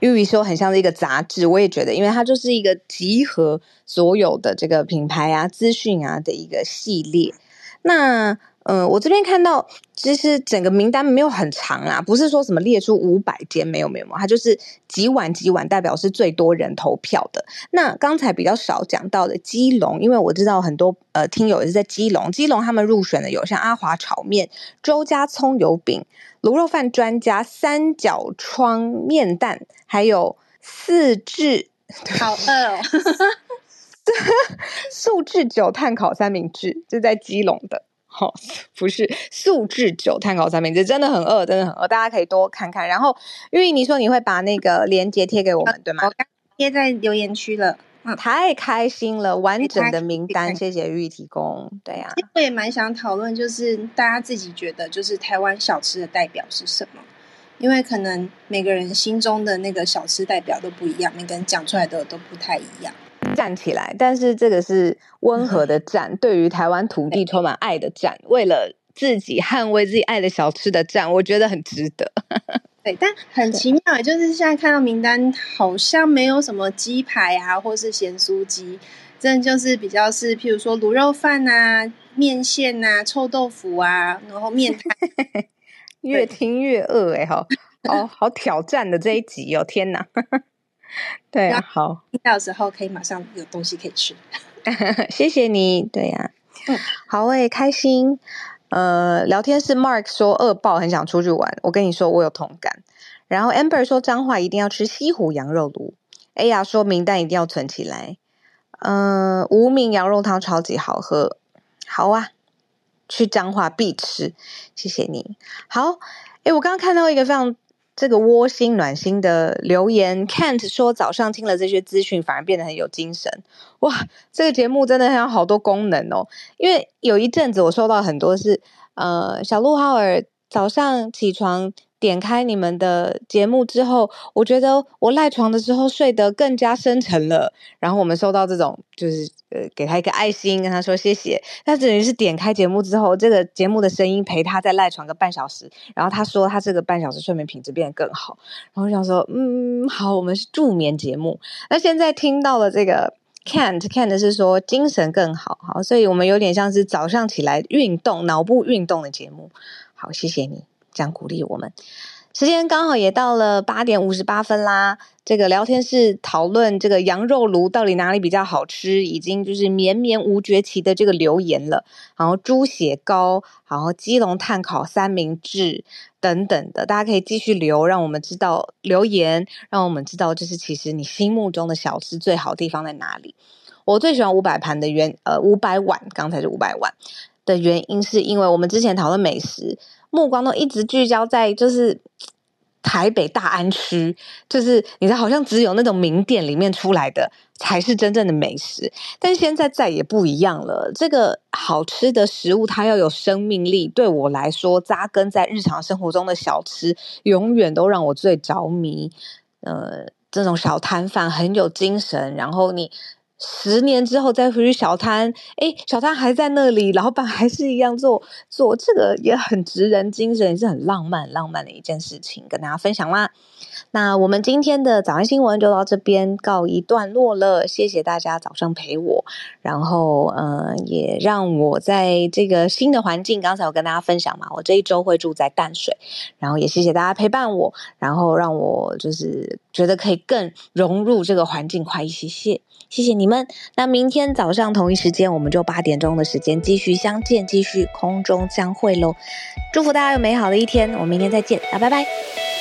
玉玉说很像是一个杂志，我也觉得，因为它就是一个集合所有的这个品牌啊、资讯啊的一个系列。那，嗯、呃，我这边看到，其实整个名单没有很长啦，不是说什么列出五百间，没有没有，它就是几碗几碗，代表是最多人投票的。那刚才比较少讲到的基隆，因为我知道很多呃听友也是在基隆，基隆他们入选的有像阿华炒面、周家葱油饼。卤肉饭专家三角窗面蛋，还有四至好饿哦，素质酒炭烤三明治，就在基隆的，好、哦，不是素质酒碳烤三明治，真的很饿，真的很饿，大家可以多看看。然后，玉玉你说你会把那个链接贴给我们，啊、对吗？我刚贴在留言区了。太开心了，完整的名单，谢谢玉提供。对呀、啊，我也蛮想讨论，就是大家自己觉得，就是台湾小吃的代表是什么？因为可能每个人心中的那个小吃代表都不一样，每个人讲出来的都不太一样。站起来，但是这个是温和的站，对于台湾土地充满爱的站，为了自己捍卫自己爱的小吃的站，我觉得很值得。<laughs> 对，但很奇妙，就是现在看到名单，好像没有什么鸡排啊，或是咸酥鸡，真的就是比较是，譬如说卤肉饭啊、面线啊、臭豆腐啊，然后面摊。<laughs> 越听越饿哎、欸，好，好好挑战的这一集哦，天哪！<laughs> 对啊，好，听到的时候可以马上有东西可以吃。<laughs> 谢谢你，对呀、啊，嗯，好，我也开心。呃，聊天室 Mark 说饿爆，很想出去玩。我跟你说，我有同感。然后 Amber 说彰化一定要吃西湖羊肉炉。哎呀，说名单一定要存起来。嗯、呃，无名羊肉汤超级好喝。好啊，去彰化必吃。谢谢你。好，哎，我刚刚看到一个非常。这个窝心暖心的留言，Kent 说早上听了这些资讯，反而变得很有精神。哇，这个节目真的很有好多功能哦。因为有一阵子我收到很多是，呃，小鹿浩尔早上起床点开你们的节目之后，我觉得我赖床的时候睡得更加深沉了。然后我们收到这种，就是呃，给他一个爱心，跟他说谢谢。他等于是点开节目之后，这个节目的声音陪他再赖床个半小时。然后他说他这个半小时睡眠品质变得更好。然后我想说，嗯，好，我们是助眠节目。那现在听到了这个 can't can't 是说精神更好，好，所以我们有点像是早上起来运动、脑部运动的节目。好，谢谢你。这样鼓励我们，时间刚好也到了八点五十八分啦。这个聊天室讨论这个羊肉炉到底哪里比较好吃，已经就是绵绵无绝期的这个留言了。然后猪血糕，然后基隆炭烤三明治等等的，大家可以继续留，让我们知道留言，让我们知道就是其实你心目中的小吃最好地方在哪里。我最喜欢五百盘的原呃五百碗，刚才是五百碗的原因，是因为我们之前讨论美食。目光都一直聚焦在就是台北大安区，就是你知道，好像只有那种名店里面出来的才是真正的美食。但现在再也不一样了，这个好吃的食物它要有生命力。对我来说，扎根在日常生活中的小吃，永远都让我最着迷。呃，这种小摊贩很有精神，然后你。十年之后再回去小摊，哎，小摊还在那里，老板还是一样做做，这个也很值人精神，也是很浪漫浪漫的一件事情，跟大家分享啦。那我们今天的早安新闻就到这边告一段落了，谢谢大家早上陪我，然后嗯、也让我在这个新的环境，刚才我跟大家分享嘛，我这一周会住在淡水，然后也谢谢大家陪伴我，然后让我就是觉得可以更融入这个环境快一些些。谢谢你们，那明天早上同一时间，我们就八点钟的时间继续相见，继续空中相会喽。祝福大家有美好的一天，我们明天再见，啊，拜拜。